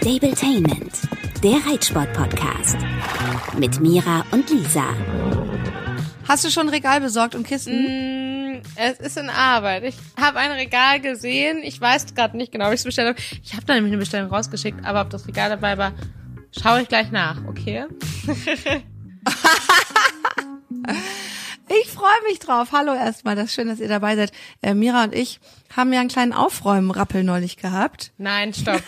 Stabletainment, der Reitsport-Podcast. Mit Mira und Lisa. Hast du schon ein Regal besorgt und Kisten? Mm, es ist in Arbeit. Ich habe ein Regal gesehen. Ich weiß gerade nicht genau, ob ich es bestellt habe. Ich habe da nämlich eine Bestellung rausgeschickt, aber ob das Regal dabei war, schaue ich gleich nach, okay? Ich freue mich drauf. Hallo erstmal, das ist schön, dass ihr dabei seid. Äh, Mira und ich haben ja einen kleinen Aufräumen-Rappel neulich gehabt. Nein, stopp.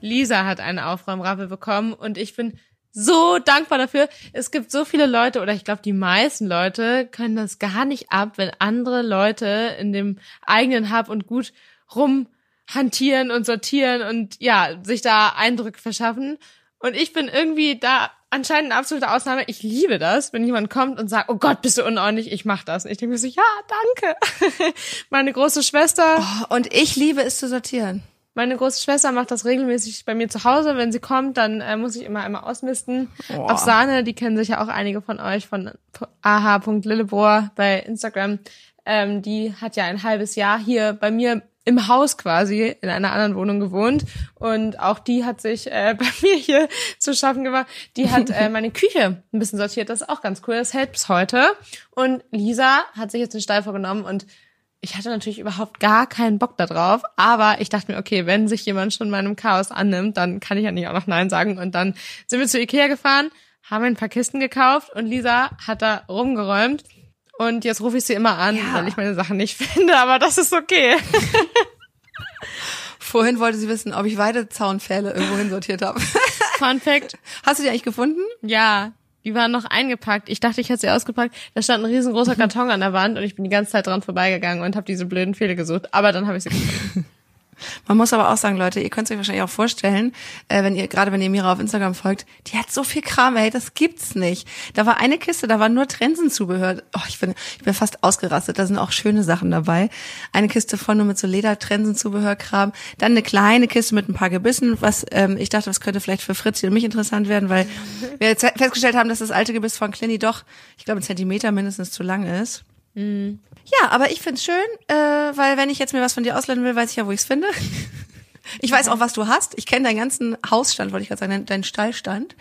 Lisa hat einen Aufräumrappel bekommen und ich bin so dankbar dafür. Es gibt so viele Leute oder ich glaube die meisten Leute können das gar nicht ab, wenn andere Leute in dem eigenen Hab und Gut rumhantieren und sortieren und ja, sich da Eindrücke verschaffen. Und ich bin irgendwie da anscheinend eine absolute Ausnahme. Ich liebe das, wenn jemand kommt und sagt, oh Gott, bist du unordentlich, ich mach das. Und ich denke mir so, ja, danke. Meine große Schwester. Oh, und ich liebe es zu sortieren. Meine große Schwester macht das regelmäßig bei mir zu Hause. Wenn sie kommt, dann äh, muss ich immer einmal ausmisten. Oh. Auf Sahne, die kennen sich ja auch einige von euch von aha.lillebohr bei Instagram. Ähm, die hat ja ein halbes Jahr hier bei mir im Haus quasi in einer anderen Wohnung gewohnt und auch die hat sich äh, bei mir hier zu schaffen gemacht. Die hat äh, meine Küche ein bisschen sortiert, das ist auch ganz cool, das hält bis heute. Und Lisa hat sich jetzt den Stall vorgenommen und ich hatte natürlich überhaupt gar keinen Bock da drauf, aber ich dachte mir, okay, wenn sich jemand schon meinem Chaos annimmt, dann kann ich ja nicht auch noch Nein sagen. Und dann sind wir zu Ikea gefahren, haben ein paar Kisten gekauft und Lisa hat da rumgeräumt. Und jetzt rufe ich sie immer an, Ja. weil ich meine Sachen nicht finde, aber das ist okay. Vorhin wollte sie wissen, ob ich Weidezaunpfähle irgendwo hin sortiert habe. Fun Fact, Hast du die eigentlich gefunden? ja, die waren noch eingepackt. Ich dachte, ich hätte sie ausgepackt. Da stand ein riesengroßer Karton an der Wand und ich bin die ganze Zeit dran vorbeigegangen und habe diese blöden Pfähle gesucht. Aber dann habe ich sie gefunden. Man muss aber auch sagen, Leute, ihr könnt es euch wahrscheinlich auch vorstellen, äh, wenn ihr, gerade wenn ihr Mira auf Instagram folgt, die hat so viel Kram, ey, das gibt's nicht. Da war eine Kiste, da war nur Trensenzubehör. Oh, ich bin, ich bin fast ausgerastet. Da sind auch schöne Sachen dabei. Eine Kiste voll nur mit so Leder-Trensenzubehörkram. Dann eine kleine Kiste mit ein paar Gebissen, was ähm, ich dachte, das könnte vielleicht für Fritzi und mich interessant werden, weil wir jetzt festgestellt haben, dass das alte Gebiss von Clini doch, ich glaube, ein Zentimeter mindestens zu lang ist. Ja, aber ich find's schön, äh, weil wenn ich jetzt mir was von dir ausleihen will, weiß ich ja, wo ich's finde. Ich weiß auch, was du hast. Ich kenne deinen ganzen Hausstand, wollte ich gerade sagen, deinen, Stallstand.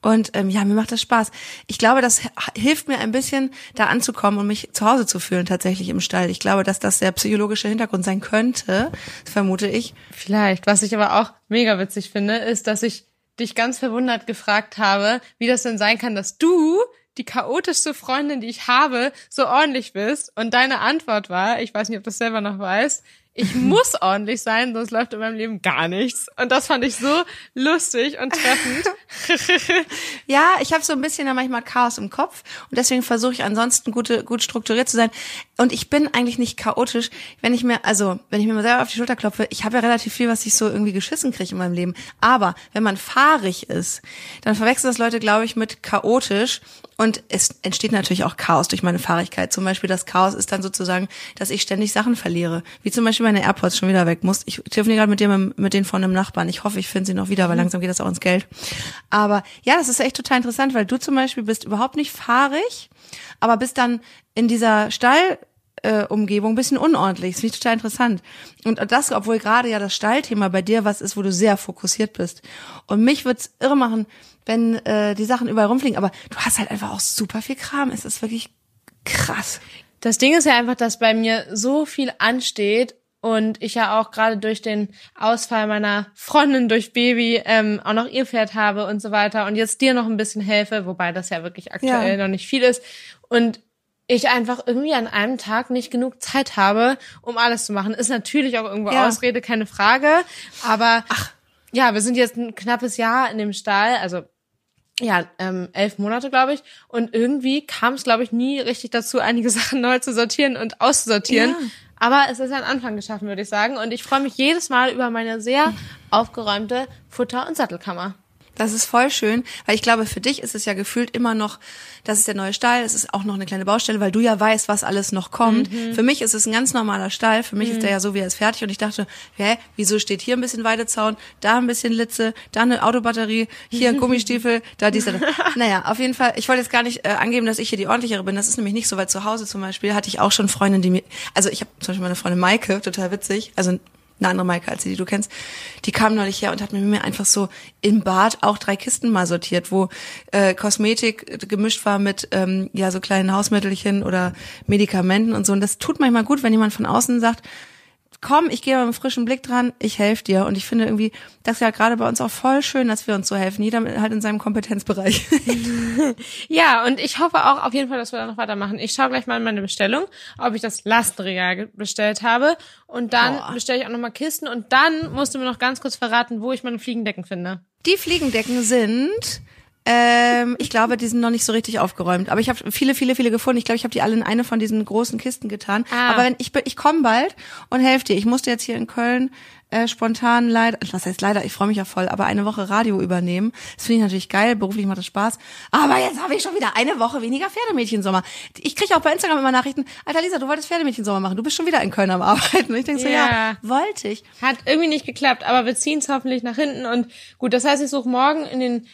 Und ähm, ja, mir macht das Spaß. Ich glaube, das hilft mir ein bisschen, da anzukommen und mich zu Hause zu fühlen, tatsächlich im Stall. Ich glaube, dass das der psychologische Hintergrund sein könnte, vermute ich. Vielleicht. Was ich aber auch mega witzig finde, ist, dass ich dich ganz verwundert gefragt habe, wie das denn sein kann, dass du die chaotischste Freundin, die ich habe, so ordentlich bist. Und deine Antwort war, ich weiß nicht, ob du das selber noch weißt, ich muss ordentlich sein, sonst läuft in meinem Leben gar nichts. Und das fand ich so lustig und treffend. Ja, ich habe so ein bisschen ja manchmal Chaos im Kopf und deswegen versuche ich ansonsten gute, gut strukturiert zu sein. Und ich bin eigentlich nicht chaotisch, wenn ich mir, also wenn ich mir mal selber auf die Schulter klopfe, ich habe ja relativ viel, was ich so irgendwie geschissen kriege in meinem Leben. Aber wenn man fahrig ist, dann verwechseln das Leute, glaube ich, mit chaotisch. Und es entsteht natürlich auch Chaos durch meine Fahrigkeit. Zum Beispiel das Chaos ist dann sozusagen, dass ich ständig Sachen verliere. Wie zum Beispiel meine AirPods schon wieder weg muss. Ich telefoniere gerade mit dem, mit denen von einem Nachbarn. Ich hoffe, ich finde sie noch wieder, weil langsam geht das auch ins Geld. Aber ja, das ist echt total interessant, weil du zum Beispiel bist überhaupt nicht fahrig, aber bist dann in dieser Stall äh, Umgebung ein bisschen unordentlich. Das finde ich total interessant. Und das, obwohl gerade ja das Stallthema bei dir was ist, wo du sehr fokussiert bist. Und mich wird's irre machen, wenn äh, die Sachen überall rumfliegen. Aber du hast halt einfach auch super viel Kram. Es ist wirklich krass. Das Ding ist ja einfach, dass bei mir so viel ansteht und ich ja auch gerade durch den Ausfall meiner Freundin durch Baby ähm, auch noch ihr Pferd habe und so weiter und jetzt dir noch ein bisschen helfe, wobei das ja wirklich aktuell Ja. noch nicht viel ist und ich einfach irgendwie an einem Tag nicht genug Zeit habe, um alles zu machen. Ist natürlich auch irgendwo Ja. Ausrede, keine Frage, aber ja, wir sind jetzt ein knappes Jahr in dem Stall, also ja, ähm, elf Monate, glaube ich. Und irgendwie kam es, glaube ich, nie richtig dazu, einige Sachen neu zu sortieren und auszusortieren. Ja. Aber es ist ein Anfang geschaffen, würde ich sagen. Und ich freue mich jedes Mal über meine sehr aufgeräumte Futter- und Sattelkammer. Das ist voll schön, weil ich glaube, für dich ist es ja gefühlt immer noch, das ist der neue Stall, es ist auch noch eine kleine Baustelle, weil du ja weißt, was alles noch kommt. Für mich ist es ein ganz normaler Stall, für mich ist der ja so, wie er ist fertig und ich dachte, hä, wieso steht hier ein bisschen Weidezaun, da ein bisschen Litze, da eine Autobatterie, hier ein Gummistiefel, da dieser. Naja, auf jeden Fall, ich wollte jetzt gar nicht äh, angeben, dass ich hier die ordentlichere bin, das ist nämlich nicht so, weil zu Hause zum Beispiel hatte ich auch schon Freundinnen, die mir, also ich habe zum Beispiel meine Freundin Maike, total witzig, also eine andere Maike als die, die du kennst, die kam neulich her und hat mit mir einfach so im Bad auch drei Kisten mal sortiert, wo äh, Kosmetik gemischt war mit ähm, ja so kleinen Hausmittelchen oder Medikamenten und so. Und das tut manchmal gut, wenn jemand von außen sagt, komm, ich gehe mit einem frischen Blick dran, ich helfe dir. Und ich finde irgendwie, das ist ja gerade bei uns auch voll schön, dass wir uns so helfen. Jeder halt in seinem Kompetenzbereich. ja, und ich hoffe auch auf jeden Fall, dass wir da noch weitermachen. Ich schaue gleich mal in meine Bestellung, ob ich das Lastenregal bestellt habe. Und dann Boah. bestelle ich auch nochmal Kisten. Und dann musst du mir noch ganz kurz verraten, wo ich meine Fliegendecken finde. Die Fliegendecken sind ähm, ich glaube, die sind noch nicht so richtig aufgeräumt. Aber ich habe viele, viele, viele gefunden. Ich glaube, ich habe die alle in eine von diesen großen Kisten getan. Ah. Aber wenn ich ich komme bald und helfe dir. Ich musste jetzt hier in Köln äh, spontan leider, was heißt leider, ich freue mich ja voll, aber eine Woche Radio übernehmen. Das finde ich natürlich geil, beruflich macht das Spaß. Aber jetzt habe ich schon wieder eine Woche weniger Pferdemädchensommer. Ich kriege auch bei Instagram immer Nachrichten, Alter Lisa, du wolltest Pferdemädchensommer machen, du bist schon wieder in Köln am Arbeiten. Und ich denke so, ja. ja, wollte ich. Hat irgendwie nicht geklappt, aber wir ziehen es hoffentlich nach hinten. Und gut, das heißt, ich suche morgen in den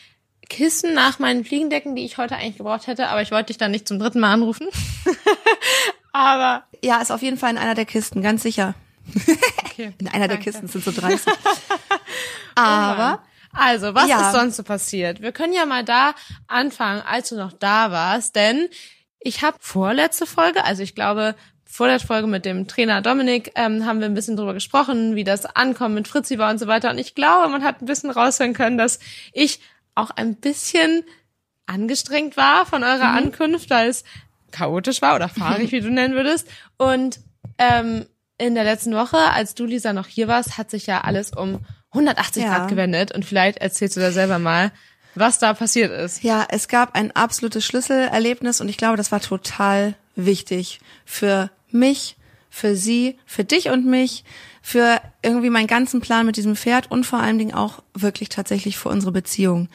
Kissen nach meinen Fliegendecken, die ich heute eigentlich gebraucht hätte, aber ich wollte dich dann nicht zum dritten Mal anrufen. aber ja, ist auf jeden Fall in einer der Kisten, ganz sicher. Okay, in einer danke. der Kisten sind so 30. aber oh also, was ja. ist sonst so passiert? Wir können ja mal da anfangen, als du noch da warst, denn ich habe vorletzte Folge, also ich glaube vor der Folge mit dem Trainer Dominik ähm, haben wir ein bisschen drüber gesprochen, wie das Ankommen mit Fritzi war und so weiter. Und ich glaube, man hat ein bisschen raushören können, dass ich auch ein bisschen angestrengt war von eurer mhm. Ankunft, weil es chaotisch war oder fahrig, wie du nennen würdest. Und ähm, in der letzten Woche, als du, Lisa, noch hier warst, hat sich ja alles um 180 ja. Grad gewendet. Und vielleicht erzählst du da selber mal, was da passiert ist. Ja, es gab ein absolutes Schlüsselerlebnis und ich glaube, das war total wichtig für mich, für sie, für dich und mich, für irgendwie meinen ganzen Plan mit diesem Pferd und vor allen Dingen auch wirklich tatsächlich für unsere Beziehung.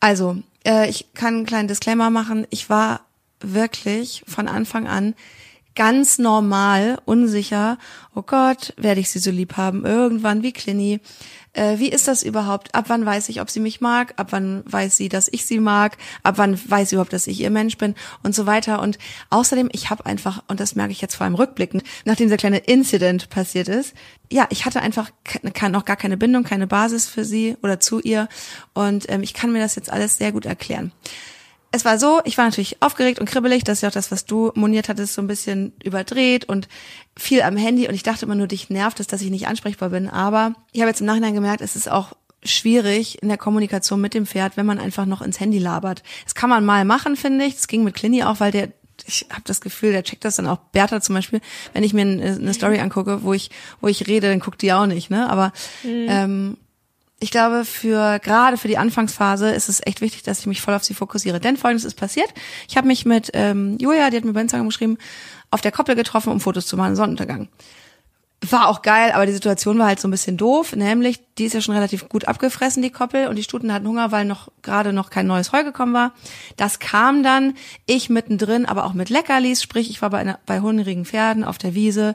Also, äh, ich kann einen kleinen Disclaimer machen. Ich war wirklich von Anfang an ganz normal unsicher. Oh Gott, werde ich sie so lieb haben? Irgendwann wie Clini äh, wie ist das überhaupt? Ab wann weiß ich, ob sie mich mag? Ab wann weiß sie, dass ich sie mag? Ab wann weiß sie überhaupt, dass ich ihr Mensch bin? Und so weiter. Und außerdem, ich habe einfach, und das merke ich jetzt vor allem rückblickend, nachdem dieser kleine Incident passiert ist, ja, ich hatte einfach noch gar keine Bindung, keine Basis für sie oder zu ihr. Und ähm, ich kann mir das jetzt alles sehr gut erklären es war so, ich war natürlich aufgeregt und kribbelig, das ist ja auch das, was du moniert hattest, so ein bisschen überdreht und viel am Handy und ich dachte immer nur, dich nervt es, dass ich nicht ansprechbar bin. Aber ich habe jetzt im Nachhinein gemerkt, es ist auch schwierig in der Kommunikation mit dem Pferd, wenn man einfach noch ins Handy labert. Das kann man mal machen, finde ich. Das ging mit Clini auch, weil der ich habe das Gefühl, der checkt das dann auch. Bertha zum Beispiel, wenn ich mir eine Story angucke, wo ich wo ich rede, dann guckt die auch nicht. Ne, aber mhm. ähm, ich glaube, für gerade für die Anfangsphase ist es echt wichtig, dass ich mich voll auf sie fokussiere. Denn folgendes ist passiert. Ich habe mich mit ähm, Julia, die hat mir bei Instagram geschrieben, auf der Koppel getroffen, um Fotos zu machen, Sonnenuntergang. War auch geil, aber die Situation war halt so ein bisschen doof, nämlich die ist ja schon relativ gut abgefressen, die Koppel, und die Stuten hatten Hunger, weil noch gerade noch kein neues Heu gekommen war. Das kam dann, ich mittendrin, aber auch mit Leckerlis, sprich, ich war bei, bei hungrigen Pferden auf der Wiese,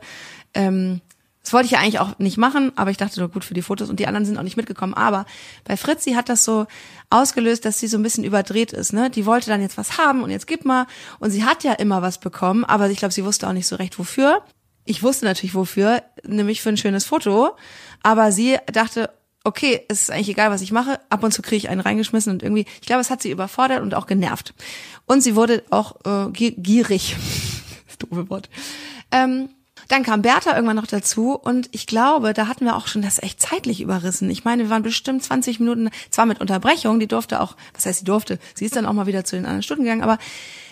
ähm, das wollte ich ja eigentlich auch nicht machen, aber ich dachte nur gut für die Fotos und die anderen sind auch nicht mitgekommen. Aber bei Fritzi hat das so ausgelöst, dass sie so ein bisschen überdreht ist. Ne? Die wollte dann jetzt was haben und jetzt gib mal. Und sie hat ja immer was bekommen, aber ich glaube, sie wusste auch nicht so recht wofür. Ich wusste natürlich wofür, nämlich für ein schönes Foto. Aber sie dachte, okay, es ist eigentlich egal, was ich mache. Ab und zu kriege ich einen reingeschmissen und irgendwie, ich glaube, es hat sie überfordert und auch genervt. Und sie wurde auch äh, gierig. das doofe Wort. Ähm, dann kam Bertha irgendwann noch dazu und ich glaube, da hatten wir auch schon das echt zeitlich überrissen. Ich meine, wir waren bestimmt 20 Minuten, zwar mit Unterbrechung, die durfte auch, was heißt sie durfte, sie ist dann auch mal wieder zu den anderen Stunden gegangen, aber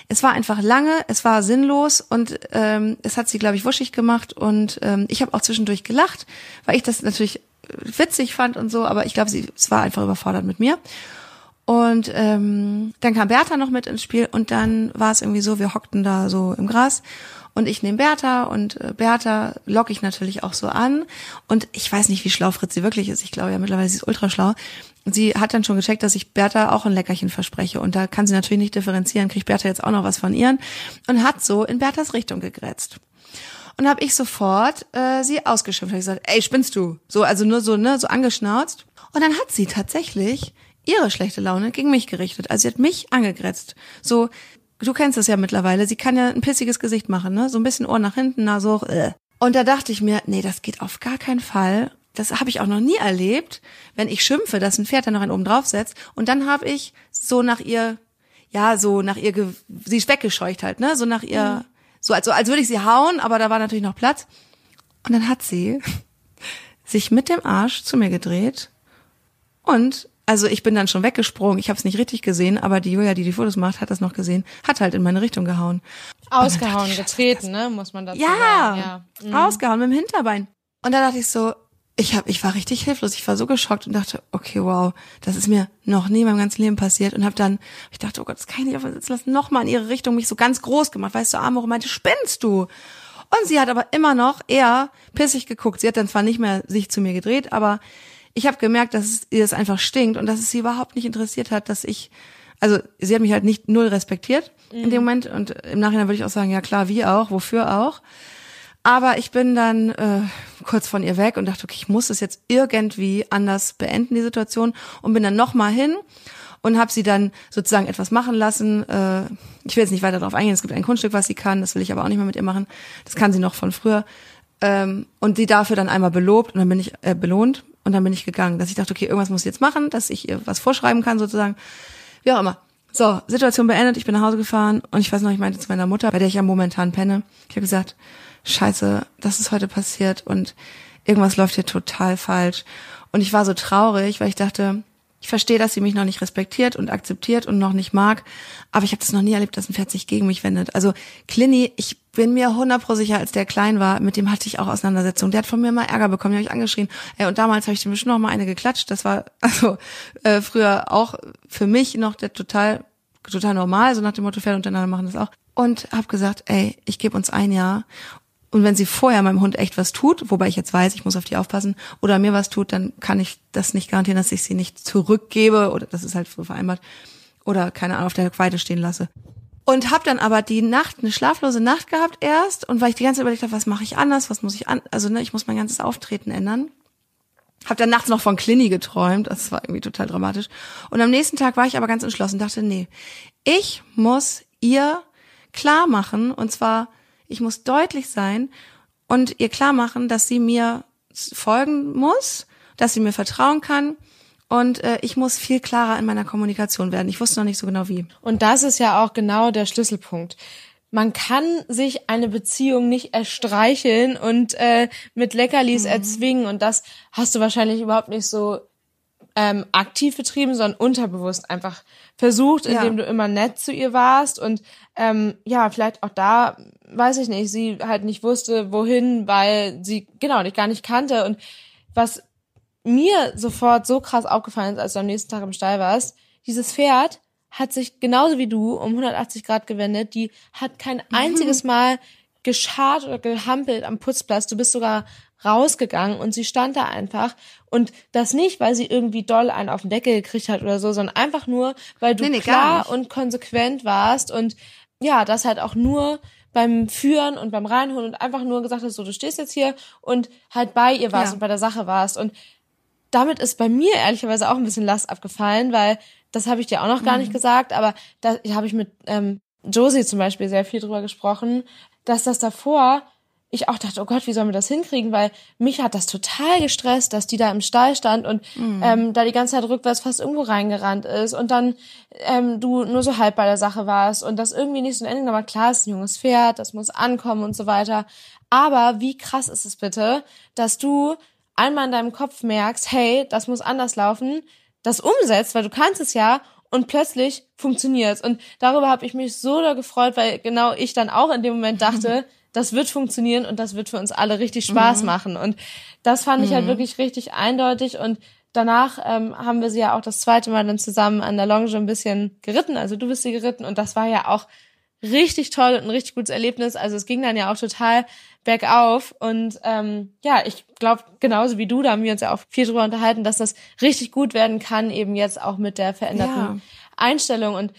es war einfach lange, es war sinnlos und ähm, es hat sie, glaube ich, wuschig gemacht und ähm, ich habe auch zwischendurch gelacht, weil ich das natürlich witzig fand und so, aber ich glaube, sie es war einfach überfordert mit mir. Und ähm, dann kam Bertha noch mit ins Spiel und dann war es irgendwie so, wir hockten da so im Gras und ich nehme Bertha und äh, Bertha locke ich natürlich auch so an. Und ich weiß nicht, wie schlau Fritzi wirklich ist. Ich glaube ja mittlerweile, sie ist ultra schlau. Sie hat dann schon gecheckt, dass ich Bertha auch ein Leckerchen verspreche. Und da kann sie natürlich nicht differenzieren, kriegt Bertha jetzt auch noch was von ihren. Und hat so in Berthas Richtung gegrätzt. Und habe ich sofort äh, sie ausgeschimpft. Hab ich gesagt, ey, spinnst du? So, also nur so, ne, so angeschnauzt. Und dann hat sie tatsächlich ihre schlechte Laune gegen mich gerichtet. Also sie hat mich angegrätzt. So, du kennst es ja mittlerweile, sie kann ja ein pissiges Gesicht machen, ne? So ein bisschen Ohr nach hinten, Nase hoch. Äh. Und da dachte ich mir, nee, das geht auf gar keinen Fall. das habe ich auch noch nie erlebt, wenn ich schimpfe, dass ein Pferd dann noch einen oben drauf setzt und dann habe ich so nach ihr, ja, so nach ihr, sie ist weggescheucht halt, ne, so nach ihr, mhm. so als, als würde ich sie hauen, aber da war natürlich noch Platz. Und dann hat sie sich mit dem Arsch zu mir gedreht und also ich bin dann schon weggesprungen, ich habe es nicht richtig gesehen, aber die Julia, die die Fotos macht, hat das noch gesehen, hat halt in meine Richtung gehauen. Ausgehauen, getreten, ne, muss man dazu ja, sagen. Ja, mhm. ausgehauen mit dem Hinterbein. Und da dachte ich so, ich hab, ich war richtig hilflos, ich war so geschockt und dachte, okay, wow, das ist mir noch nie in meinem ganzen Leben passiert und habe dann, ich dachte, oh Gott, das kann ich nicht auf sitzen lassen, nochmal in ihre Richtung mich so ganz groß gemacht, weißt du, Amore meinte, spinnst du? Und sie hat aber immer noch eher pissig geguckt. Sie hat dann zwar nicht mehr sich zu mir gedreht, aber ich habe gemerkt, dass es ihr das einfach stinkt und dass es sie überhaupt nicht interessiert hat, dass ich, also sie hat mich halt nicht null respektiert mhm. in dem mhm. Moment und im Nachhinein würde ich auch sagen, ja klar, wie auch, wofür auch. Aber ich bin dann äh, kurz von ihr weg und dachte, okay, ich muss es jetzt irgendwie anders beenden, die Situation, und bin dann nochmal hin und habe sie dann sozusagen etwas machen lassen. Äh, ich will jetzt nicht weiter darauf eingehen, es gibt ein Kunststück, was sie kann, das will ich aber auch nicht mehr mit ihr machen. Das kann sie noch von früher. Ähm, und sie dafür dann einmal belobt und dann bin ich äh, belohnt und dann bin ich gegangen, dass ich dachte, okay, irgendwas muss ich jetzt machen, dass ich ihr was vorschreiben kann sozusagen. Wie auch immer. So, Situation beendet, ich bin nach Hause gefahren und ich weiß noch, ich meinte zu meiner Mutter, bei der ich ja momentan penne, ich habe gesagt, scheiße, das ist heute passiert und irgendwas läuft hier total falsch. Und ich war so traurig, weil ich dachte, ich verstehe, dass sie mich noch nicht respektiert und akzeptiert und noch nicht mag, aber ich habe das noch nie erlebt, dass ein Pferd sich gegen mich wendet. Also Clinny, ich bin mir hundert pro sicher, als der klein war, mit dem hatte ich auch Auseinandersetzungen. Der hat von mir mal Ärger bekommen, den habe ich angeschrien. Ey, und damals habe ich dem bestimmt noch mal eine geklatscht. Das war also äh, früher auch für mich noch der total total normal, so nach dem Motto Pferde untereinander machen das auch. Und habe gesagt, ey, ich gebe uns ein Jahr und wenn sie vorher meinem Hund echt was tut, wobei ich jetzt weiß, ich muss auf die aufpassen, oder mir was tut, dann kann ich das nicht garantieren, dass ich sie nicht zurückgebe oder das ist halt so vereinbart oder keine Ahnung auf der Weide stehen lasse. Und habe dann aber die Nacht eine schlaflose Nacht gehabt erst und weil ich die ganze Zeit überlegt habe, was mache ich anders, was muss ich an, also ne, ich muss mein ganzes Auftreten ändern. Hab dann nachts noch von Clini geträumt, das war irgendwie total dramatisch. Und am nächsten Tag war ich aber ganz entschlossen, dachte, nee, ich muss ihr klar machen und zwar ich muss deutlich sein und ihr klar machen, dass sie mir folgen muss, dass sie mir vertrauen kann und äh, ich muss viel klarer in meiner Kommunikation werden. Ich wusste noch nicht so genau wie. Und das ist ja auch genau der Schlüsselpunkt. Man kann sich eine Beziehung nicht erstreicheln und äh, mit Leckerlis mhm. erzwingen. Und das hast du wahrscheinlich überhaupt nicht so ähm, aktiv betrieben, sondern unterbewusst einfach versucht, indem ja. du immer nett zu ihr warst und ähm, ja, vielleicht auch da, weiß ich nicht, sie halt nicht wusste, wohin, weil sie genau dich gar nicht kannte. Und was mir sofort so krass aufgefallen ist, als du am nächsten Tag im Stall warst, dieses Pferd hat sich genauso wie du um 180 Grad gewendet. Die hat kein mhm. einziges Mal geschart oder gehampelt am Putzplatz. Du bist sogar rausgegangen und sie stand da einfach und das nicht, weil sie irgendwie doll einen auf den Deckel gekriegt hat oder so, sondern einfach nur, weil du nee, nee, klar und konsequent warst und ja, das halt auch nur beim Führen und beim Reinholen und einfach nur gesagt hast, so, du stehst jetzt hier und halt bei ihr warst ja. und bei der Sache warst. Und damit ist bei mir ehrlicherweise auch ein bisschen Last abgefallen, weil das habe ich dir auch noch gar mhm. nicht gesagt, aber da habe ich mit ähm, Josie zum Beispiel sehr viel drüber gesprochen, dass das davor ich auch dachte, oh Gott, wie sollen wir das hinkriegen? Weil mich hat das total gestresst, dass die da im Stall stand und mhm. ähm, da die ganze Zeit rückwärts fast irgendwo reingerannt ist und dann ähm, du nur so halb bei der Sache warst und das irgendwie nicht so ein Ende, aber klar, ist ein junges Pferd, das muss ankommen und so weiter. Aber wie krass ist es bitte, dass du einmal in deinem Kopf merkst, hey, das muss anders laufen, das umsetzt, weil du kannst es ja und plötzlich funktioniert's. Und darüber habe ich mich so da gefreut, weil genau ich dann auch in dem Moment dachte, das wird funktionieren und das wird für uns alle richtig Spaß mhm. machen. Und das fand ich halt mhm. wirklich richtig eindeutig und danach ähm, haben wir sie ja auch das zweite Mal dann zusammen an der Longe ein bisschen geritten. Also du bist sie geritten und das war ja auch richtig toll und ein richtig gutes Erlebnis. Also es ging dann ja auch total bergauf und ähm, ja, ich glaube genauso wie du, da haben wir uns ja auch viel drüber unterhalten, dass das richtig gut werden kann, eben jetzt auch mit der veränderten ja. Einstellung und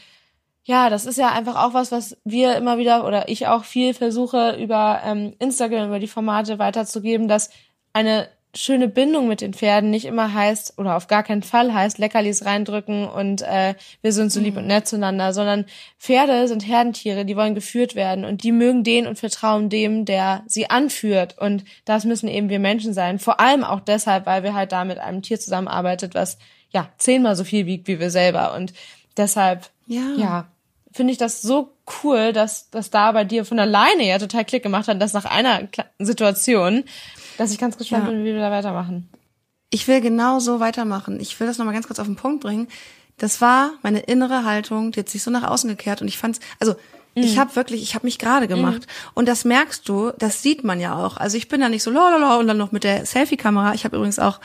ja, das ist ja einfach auch was, was wir immer wieder oder ich auch viel versuche über ähm, Instagram, über die Formate weiterzugeben, dass eine schöne Bindung mit den Pferden nicht immer heißt oder auf gar keinen Fall heißt Leckerlis reindrücken und äh, wir sind so lieb und nett zueinander, sondern Pferde sind Herdentiere, die wollen geführt werden und die mögen den und vertrauen dem, der sie anführt und das müssen eben wir Menschen sein. Vor allem auch deshalb, weil wir halt da mit einem Tier zusammenarbeitet, was ja zehnmal so viel wiegt wie wir selber und deshalb Ja. ja finde ich das so cool, dass das da bei dir von alleine ja total Klick gemacht hat, dass nach einer Situation, dass ich ganz gespannt Ja. bin, wie wir da weitermachen. Ich will genau so weitermachen. Ich will das nochmal ganz kurz auf den Punkt bringen. Das war meine innere Haltung, die hat sich so nach außen gekehrt und ich fand's, also ich habe wirklich, ich habe mich gerade gemacht und das merkst du, das sieht man ja auch. Also ich bin da nicht so lalala und dann noch mit der Selfie-Kamera. Ich habe übrigens auch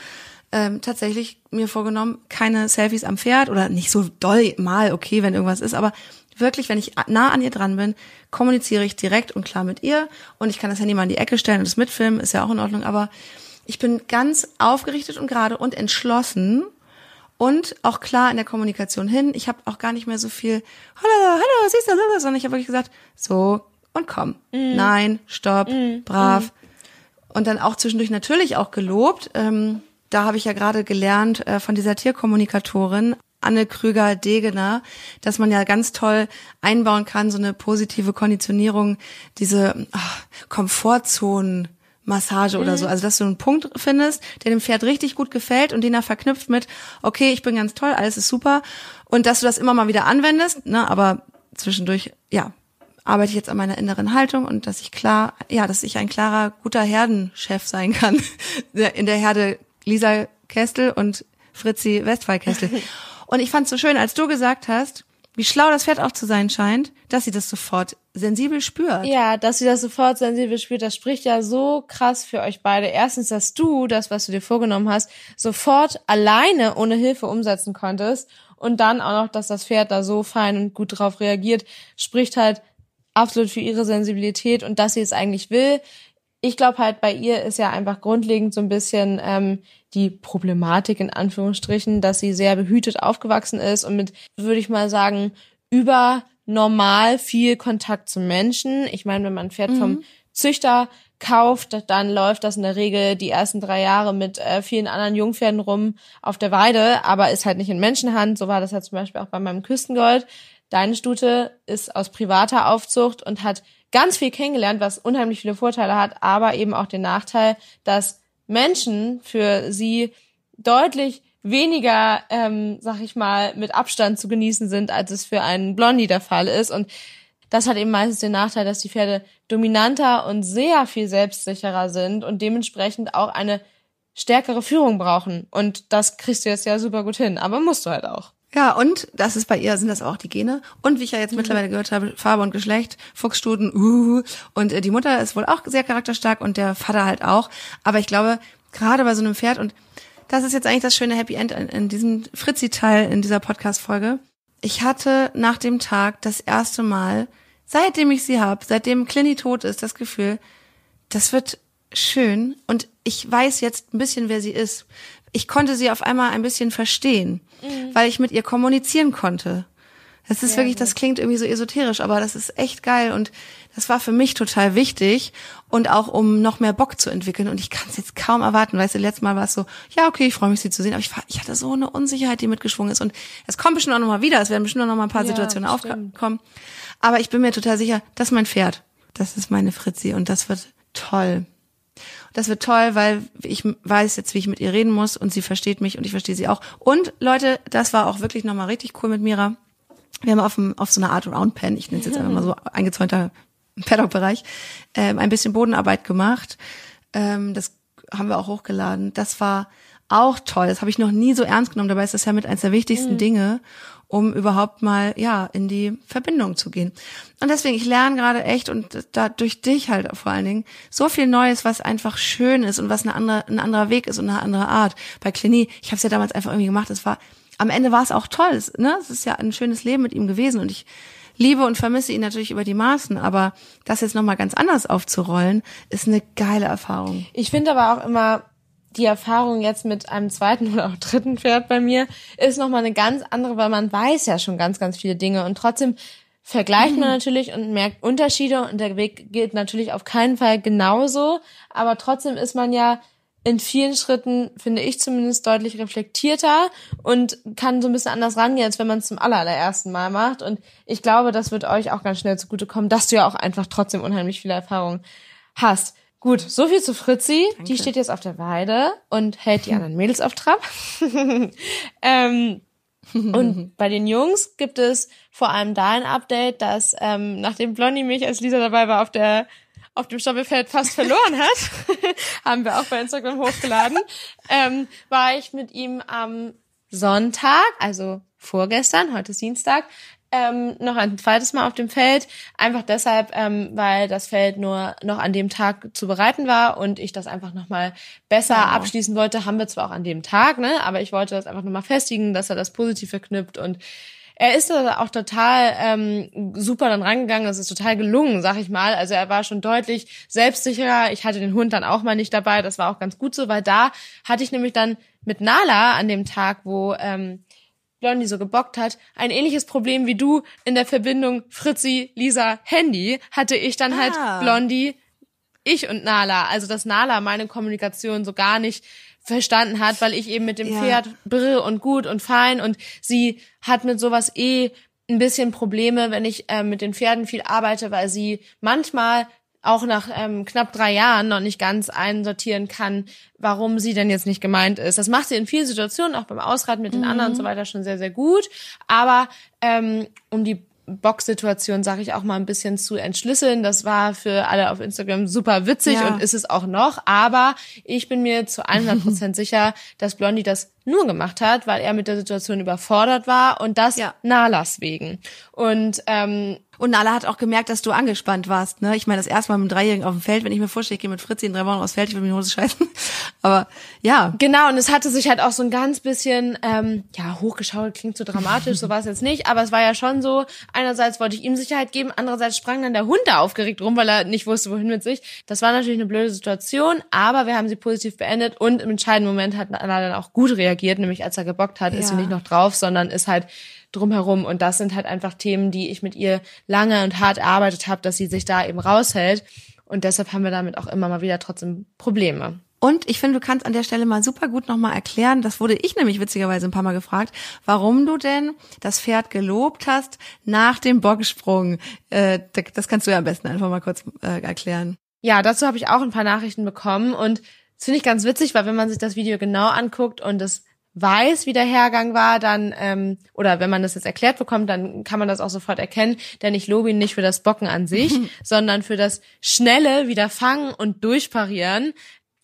ähm, tatsächlich mir vorgenommen, keine Selfies am Pferd oder nicht so doll mal, okay, wenn irgendwas ist, aber wirklich, wenn ich nah an ihr dran bin, kommuniziere ich direkt und klar mit ihr und ich kann das Handy mal in die Ecke stellen und es mitfilmen, ist ja auch in Ordnung, aber ich bin ganz aufgerichtet und gerade und entschlossen und auch klar in der Kommunikation hin. Ich habe auch gar nicht mehr so viel, hallo, hallo, siehst du, das, sondern ich habe wirklich gesagt, so und komm. Nein, stopp, brav. Und dann auch zwischendurch natürlich auch gelobt. Ähm, da habe ich ja gerade gelernt äh, von dieser Tierkommunikatorin, Anne Krüger-Degener, dass man ja ganz toll einbauen kann, so eine positive Konditionierung, diese ach, Komfortzonen. Massage oder so. Also, dass du einen Punkt findest, der dem Pferd richtig gut gefällt und den er verknüpft mit, okay, ich bin ganz toll, alles ist super. Und dass du das immer mal wieder anwendest, ne, aber zwischendurch, ja, arbeite ich jetzt an meiner inneren Haltung und dass ich klar, ja, dass ich ein klarer, guter Herdenchef sein kann. In der Herde Lisa Kestel und Fritzi Westphal-Kestel. Und ich fand es so schön, als du gesagt hast, wie schlau das Pferd auch zu sein scheint, dass sie das sofort sensibel spürt. Ja, dass sie das sofort sensibel spürt, das spricht ja so krass für euch beide. Erstens, dass du das, was du dir vorgenommen hast, sofort alleine ohne Hilfe umsetzen konntest. Und dann auch noch, dass das Pferd da so fein und gut drauf reagiert, spricht halt absolut für ihre Sensibilität und dass sie es eigentlich will. Ich glaube halt, bei ihr ist ja einfach grundlegend so ein bisschen ähm, die Problematik in Anführungsstrichen, dass sie sehr behütet aufgewachsen ist und mit, würde ich mal sagen, über normal viel Kontakt zu Menschen. Ich meine, wenn man ein Pferd vom Züchter kauft, dann läuft das in der Regel die ersten drei Jahre mit äh, vielen anderen Jungpferden rum auf der Weide, aber ist halt nicht in Menschenhand. So war das ja zum Beispiel auch bei meinem Küstengold. Deine Stute ist aus privater Aufzucht und hat ganz viel kennengelernt, was unheimlich viele Vorteile hat, aber eben auch den Nachteil, dass Menschen für sie deutlich weniger, ähm, sag ich mal, mit Abstand zu genießen sind, als es für einen Blondie der Fall ist. Und das hat eben meistens den Nachteil, dass die Pferde dominanter und sehr viel selbstsicherer sind und dementsprechend auch eine stärkere Führung brauchen. Und das kriegst du jetzt ja super gut hin, aber musst du halt auch. Ja, und das ist bei ihr, sind das auch die Gene. Und wie ich ja jetzt mittlerweile gehört habe, Farbe und Geschlecht, Fuchsstuten, uh, und äh, die Mutter ist wohl auch sehr charakterstark und der Vater halt auch. Aber ich glaube, gerade bei so einem Pferd, und das ist jetzt eigentlich das schöne Happy End in, in diesem Fritzi-Teil in dieser Podcast-Folge. Ich hatte nach dem Tag das erste Mal, seitdem ich sie hab, seitdem Clini tot ist, das Gefühl, das wird schön und ich weiß jetzt ein bisschen, wer sie ist. Ich konnte sie auf einmal ein bisschen verstehen, weil ich mit ihr kommunizieren konnte. Das ist wirklich, das klingt irgendwie so esoterisch, aber das ist echt geil und das war für mich total wichtig und auch um noch mehr Bock zu entwickeln und ich kann es jetzt kaum erwarten. Weißt du, letztes Mal war es so, ja okay, ich freue mich, sie zu sehen, aber ich, war, ich hatte so eine Unsicherheit, die mitgeschwungen ist und es kommt bestimmt auch noch mal wieder, es werden bestimmt auch noch mal ein paar Ja, Situationen aufkommen, aber ich bin mir total sicher, das ist mein Pferd, das ist meine Fritzi und das wird toll. Das wird toll, weil ich weiß jetzt, wie ich mit ihr reden muss und sie versteht mich und ich verstehe sie auch. Und Leute, das war auch wirklich nochmal richtig cool mit Mira. Wir haben auf, dem, auf so einer Art Roundpen, ich nenne es jetzt einfach mal so eingezäunter Paddock-Bereich, ähm, ein bisschen Bodenarbeit gemacht. Ähm, das haben wir auch hochgeladen. Das war auch toll. Das habe ich noch nie so ernst genommen. Dabei ist das ja mit eines der wichtigsten Dinge, um überhaupt mal ja in die Verbindung zu gehen. Und deswegen, ich lerne gerade echt und da durch dich halt vor allen Dingen so viel Neues, was einfach schön ist und was eine andere, ein anderer Weg ist und eine andere Art. Bei Clini, ich habe es ja damals einfach irgendwie gemacht. Es war am Ende war es auch toll. Es, ne? es ist ja ein schönes Leben mit ihm gewesen und ich liebe und vermisse ihn natürlich über die Maßen, aber das jetzt nochmal ganz anders aufzurollen, ist eine geile Erfahrung. Ich finde aber auch immer, die Erfahrung jetzt mit einem zweiten oder auch dritten Pferd bei mir ist nochmal eine ganz andere, weil man weiß ja schon ganz, ganz viele Dinge und trotzdem vergleicht man natürlich und merkt Unterschiede und der Weg geht natürlich auf keinen Fall genauso, aber trotzdem ist man ja in vielen Schritten, finde ich zumindest, deutlich reflektierter und kann so ein bisschen anders rangehen, als wenn man es zum allerersten Mal macht. Und ich glaube, das wird euch auch ganz schnell zugutekommen, dass du ja auch einfach trotzdem unheimlich viele Erfahrungen hast. Gut, so viel zu Fritzi. Danke. Die steht jetzt auf der Weide und hält die anderen Mädels auf Trab. ähm, und bei den Jungs gibt es vor allem da ein Update, dass ähm, nachdem Blondie mich als Lisa dabei war auf der auf dem Stoppelfeld fast verloren hat, haben wir auch bei Instagram hochgeladen, ähm, war ich mit ihm am Sonntag, also vorgestern, heute ist Dienstag, ähm, noch ein zweites Mal auf dem Feld. Einfach deshalb, ähm, weil das Feld nur noch an dem Tag zu bereiten war und ich das einfach nochmal besser genau. abschließen wollte. Haben wir zwar auch an dem Tag, ne? Aber ich wollte das einfach nochmal festigen, dass er das positiv verknüpft und er ist da auch total ähm, super dann rangegangen. Es ist total gelungen, sag ich mal. Also er war schon deutlich selbstsicherer. Ich hatte den Hund dann auch mal nicht dabei. Das war auch ganz gut so, weil da hatte ich nämlich dann mit Nala an dem Tag, wo ähm, Blondie so gebockt hat, ein ähnliches Problem wie du in der Verbindung Fritzi, Lisa, Handy, hatte ich dann halt ah. halt Blondie, ich und Nala. Also dass Nala meine Kommunikation so gar nicht verstanden hat, weil ich eben mit dem ja. Pferd brr und gut und fein und sie hat mit sowas eh ein bisschen Probleme, wenn ich äh, mit den Pferden viel arbeite, weil sie manchmal auch nach ähm, knapp drei Jahren noch nicht ganz einsortieren kann, warum sie denn jetzt nicht gemeint ist. Das macht sie in vielen Situationen, auch beim Ausreiten mit den mhm. anderen und so weiter, schon sehr, sehr gut. Aber ähm, um die Boxsituation, sage ich auch mal, ein bisschen zu entschlüsseln. Das war für alle auf Instagram super witzig ja. und ist es auch noch. Aber ich bin mir zu 100 Prozent sicher, dass Blondie das nur gemacht hat, weil er mit der Situation überfordert war und das ja. Nalas wegen. Und ähm, und Nala hat auch gemerkt, dass du angespannt warst. Ne? Ich meine, das erste Mal mit einem Dreijährigen auf dem Feld, wenn ich mir vorstelle, ich gehe mit Fritzi in drei Wochen aufs Feld, ich will mir die Hose scheißen. Aber ja. Genau, und es hatte sich halt auch so ein ganz bisschen, ähm, ja, hochgeschaut, klingt so dramatisch, so war es jetzt nicht, aber es war ja schon so, einerseits wollte ich ihm Sicherheit geben, andererseits sprang dann der Hund da aufgeregt rum, weil er nicht wusste, wohin mit sich. Das war natürlich eine blöde Situation, aber wir haben sie positiv beendet und im entscheidenden Moment hat Nala dann auch gut reagiert, nämlich als er gebockt hat, ja. ist sie nicht noch drauf, sondern ist halt drumherum. Und das sind halt einfach Themen, die ich mit ihr lange und hart erarbeitet habe, dass sie sich da eben raushält. Und deshalb haben wir damit auch immer mal wieder trotzdem Probleme. Und ich finde, du kannst an der Stelle mal super gut nochmal erklären, das wurde ich nämlich witzigerweise ein paar Mal gefragt, warum du denn das Pferd gelobt hast nach dem Bocksprung. Äh, das kannst du ja am besten einfach mal kurz äh, erklären. Ja, dazu habe ich auch ein paar Nachrichten bekommen und das finde ich ganz witzig, weil wenn man sich das Video genau anguckt und es weiß, wie der Hergang war, dann, ähm, oder wenn man das jetzt erklärt bekommt, dann kann man das auch sofort erkennen, denn ich lobe ihn nicht für das Bocken an sich, sondern für das schnelle Wiederfangen und Durchparieren.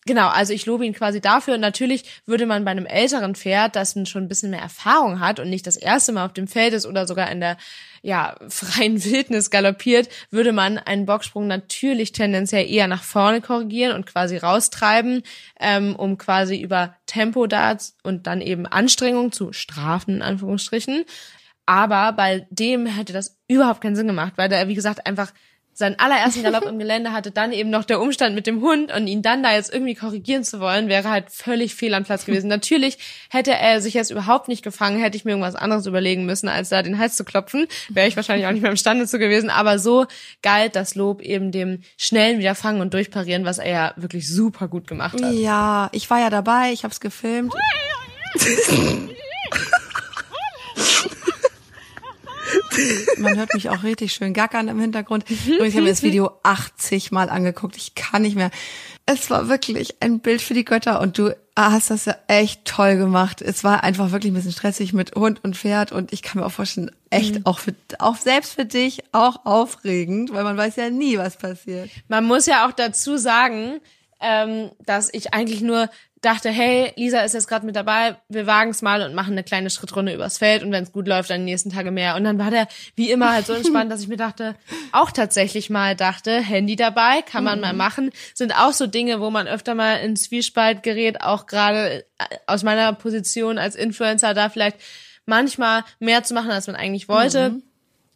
Genau, also ich lobe ihn quasi dafür. Und natürlich würde man bei einem älteren Pferd, das schon ein bisschen mehr Erfahrung hat und nicht das erste Mal auf dem Feld ist oder sogar in der ja, freien Wildnis galoppiert, würde man einen Bocksprung natürlich tendenziell eher nach vorne korrigieren und quasi raustreiben, ähm, um quasi über Tempo da und dann eben Anstrengung zu strafen, in Anführungsstrichen. Aber bei dem hätte das überhaupt keinen Sinn gemacht, weil der, wie gesagt, einfach seinen allerersten Galopp im Gelände hatte, dann eben noch der Umstand mit dem Hund und ihn dann da jetzt irgendwie korrigieren zu wollen, wäre halt völlig fehl am Platz gewesen. Natürlich hätte er sich jetzt überhaupt nicht gefangen, hätte ich mir irgendwas anderes überlegen müssen, als da den Hals zu klopfen. Wäre ich wahrscheinlich auch nicht mehr imstande zu gewesen. Aber so galt das Lob eben dem schnellen Wiederfangen und Durchparieren, was er ja wirklich super gut gemacht hat. Ja, ich war ja dabei, ich habe es gefilmt. Man hört mich auch richtig schön gackern im Hintergrund. Und ich habe mir das Video 80 Mal angeguckt. Ich kann nicht mehr. Es war wirklich ein Bild für die Götter und du hast das ja echt toll gemacht. Es war einfach wirklich ein bisschen stressig mit Hund und Pferd und ich kann mir auch vorstellen, echt mhm. auch für, auch selbst für dich auch aufregend, weil man weiß ja nie, was passiert. Man muss ja auch dazu sagen, ähm, dass ich eigentlich nur dachte, hey, Lisa ist jetzt gerade mit dabei, wir wagen es mal und machen eine kleine Schrittrunde übers Feld und wenn es gut läuft, dann die nächsten Tage mehr. Und dann war der wie immer halt so entspannt, dass ich mir dachte, auch tatsächlich mal dachte, Handy dabei, kann man mhm. mal machen. Sind auch so Dinge, wo man öfter mal in Zwiespalt gerät, auch gerade äh, aus meiner Position als Influencer da vielleicht manchmal mehr zu machen, als man eigentlich wollte. Mhm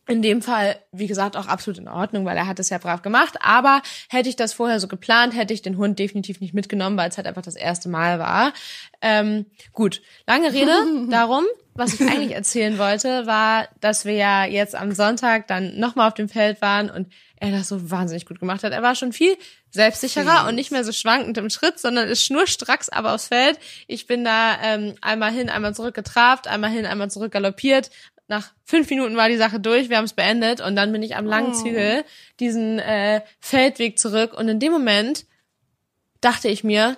in dem Fall, wie gesagt, auch absolut in Ordnung, weil er hat es ja brav gemacht. Aber hätte ich das vorher so geplant, hätte ich den Hund definitiv nicht mitgenommen, weil es halt einfach das erste Mal war. Ähm, gut, lange Rede darum. Was ich eigentlich erzählen wollte, war, dass wir ja jetzt am Sonntag dann nochmal auf dem Feld waren und er das so wahnsinnig gut gemacht hat. Er war schon viel selbstsicherer Süß. und nicht mehr so schwankend im Schritt, sondern ist schnurstracks aber aufs Feld. Ich bin da ähm, einmal hin, einmal zurück getrabt, einmal hin, einmal zurück galoppiert. Nach fünf Minuten war die Sache durch, wir haben es beendet und dann bin ich am langen Oh. Zügel diesen äh, Feldweg zurück und in dem Moment dachte ich mir,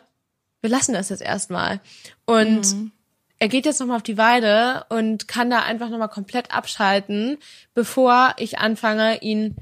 wir lassen das jetzt erstmal. Und Mhm. er geht jetzt nochmal auf die Weide und kann da einfach nochmal komplett abschalten, bevor ich anfange, ihn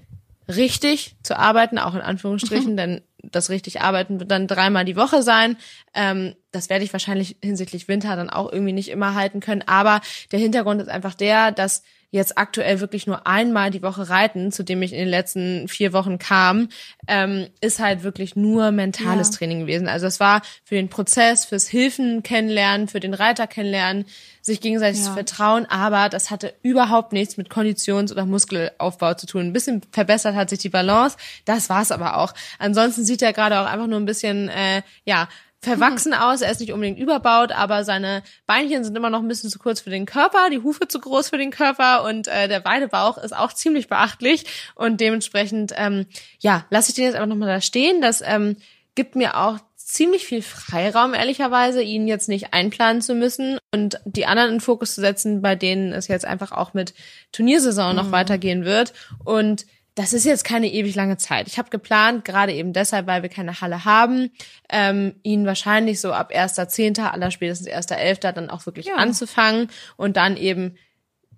richtig zu arbeiten, auch in Anführungsstrichen, denn das richtig arbeiten wird dann dreimal die Woche sein. Ähm, das werde ich wahrscheinlich hinsichtlich Winter dann auch irgendwie nicht immer halten können. Aber der Hintergrund ist einfach der, dass jetzt aktuell wirklich nur einmal die Woche reiten, zu dem ich in den letzten vier Wochen kam, ähm, ist halt wirklich nur mentales Ja. Training gewesen. Also es war für den Prozess, fürs Hilfen kennenlernen, für den Reiter kennenlernen, sich gegenseitig Ja. zu vertrauen, aber das hatte überhaupt nichts mit Konditions- oder Muskelaufbau zu tun. Ein bisschen verbessert hat sich die Balance, das war's aber auch. Ansonsten sieht er gerade auch einfach nur ein bisschen, äh, ja, verwachsen aus. Er ist nicht unbedingt überbaut, aber seine Beinchen sind immer noch ein bisschen zu kurz für den Körper, die Hufe zu groß für den Körper und äh, der Weidebauch ist auch ziemlich beachtlich und dementsprechend, ähm, ja, lasse ich den jetzt einfach nochmal da stehen. Das ähm, gibt mir auch ziemlich viel Freiraum, ehrlicherweise, ihn jetzt nicht einplanen zu müssen und die anderen in Fokus zu setzen, bei denen es jetzt einfach auch mit Turniersaison noch weitergehen wird. Und das ist jetzt keine ewig lange Zeit. Ich habe geplant, gerade eben deshalb, weil wir keine Halle haben, ähm, ihn wahrscheinlich so ab 1.10., aller spätestens 1.11. dann auch wirklich Ja. anzufangen und dann eben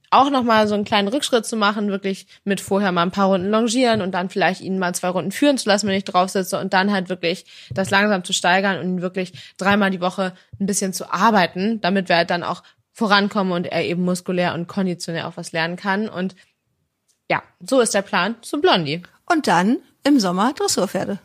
auch nochmal so einen kleinen Rückschritt zu machen, wirklich mit vorher mal ein paar Runden longieren und dann vielleicht ihn mal zwei Runden führen zu lassen, wenn ich drauf sitze und dann halt wirklich das langsam zu steigern und wirklich dreimal die Woche ein bisschen zu arbeiten, damit wir halt dann auch vorankommen und er eben muskulär und konditionell auch was lernen kann und ja, so ist der Plan zum Blondie. Und dann im Sommer Dressurpferde.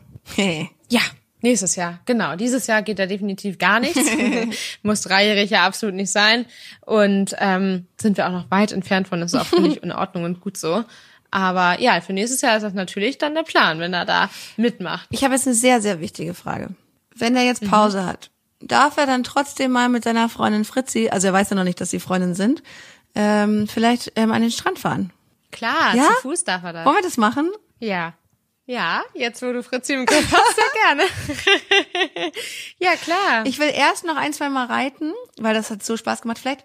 Ja, nächstes Jahr. Genau. Dieses Jahr geht da definitiv gar nichts. Muss dreijährig ja absolut nicht sein. Und ähm, sind wir auch noch weit entfernt von. Das ist auch völlig in Ordnung und gut so. Aber ja, für nächstes Jahr ist das natürlich dann der Plan, wenn er da mitmacht. Ich habe jetzt eine sehr, sehr wichtige Frage. Wenn er jetzt Pause hat, darf er dann trotzdem mal mit seiner Freundin Fritzi, also er weiß ja noch nicht, dass sie Freundinnen sind, ähm, vielleicht ähm, an den Strand fahren? Klar, Ja? zu Fuß darf er das. Wollen wir das machen? Ja. Ja, jetzt wo du Fritzi im Griff hast, sehr gerne. ja, klar. Ich will erst noch ein, zwei Mal reiten, weil das hat so Spaß gemacht. Vielleicht,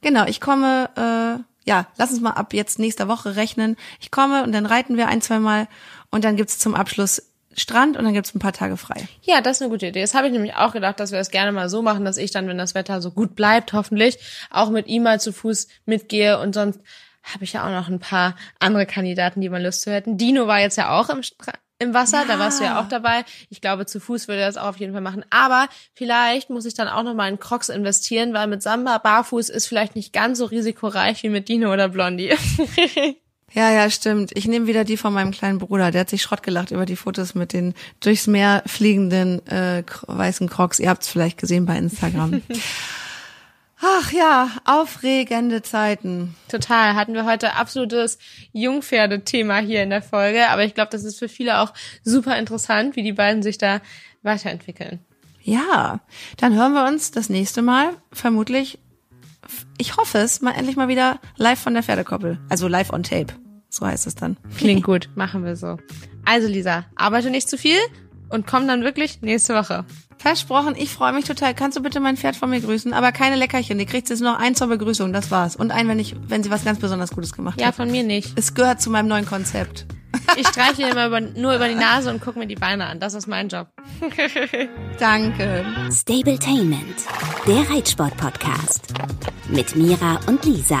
genau, ich komme, äh, ja, lass uns mal ab jetzt nächster Woche rechnen. Ich komme und dann reiten wir ein, zwei Mal und dann gibt's zum Abschluss Strand und dann gibt's ein paar Tage frei. Ja, das ist eine gute Idee. Das habe ich nämlich auch gedacht, dass wir das gerne mal so machen, dass ich dann, wenn das Wetter so gut bleibt, hoffentlich, auch mit ihm mal zu Fuß mitgehe und sonst habe ich ja auch noch ein paar andere Kandidaten, die mal Lust zu hätten. Dino war jetzt ja auch im, Stra im Wasser, da warst du ja auch dabei. Ich glaube, zu Fuß würde er das auch auf jeden Fall machen. Aber vielleicht muss ich dann auch noch mal in Crocs investieren, weil mit Samba barfuß ist vielleicht nicht ganz so risikoreich wie mit Dino oder Blondie. Ja, ja, stimmt. Ich nehme wieder die von meinem kleinen Bruder. Der hat sich Schrott gelacht über die Fotos mit den durchs Meer fliegenden äh, weißen Crocs. Ihr habt's vielleicht gesehen bei Instagram. Ach ja, aufregende Zeiten. Total. Hatten wir heute absolutes Jungpferdethema hier in der Folge. Aber ich glaube, das ist für viele auch super interessant, wie die beiden sich da weiterentwickeln. Ja, dann hören wir uns das nächste Mal vermutlich, ich hoffe es, mal endlich mal wieder live von der Pferdekoppel. Also live on tape. So heißt es dann. Klingt gut. Machen wir so. Also Lisa, arbeite nicht zu viel und komm dann wirklich nächste Woche. Versprochen, ich freue mich total. Kannst du bitte mein Pferd von mir grüßen? Aber keine Leckerchen. Die kriegt jetzt noch ein zur Begrüßung. Das war's. Und ein, wenn ich, wenn sie was ganz besonders Gutes gemacht Ja, hat. von mir nicht. Es gehört zu meinem neuen Konzept. Ich streiche immer über, nur über die Nase und gucke mir die Beine an. Das ist mein Job. Danke. Stabletainment, der Reitsport-Podcast. Mit Mira und Lisa.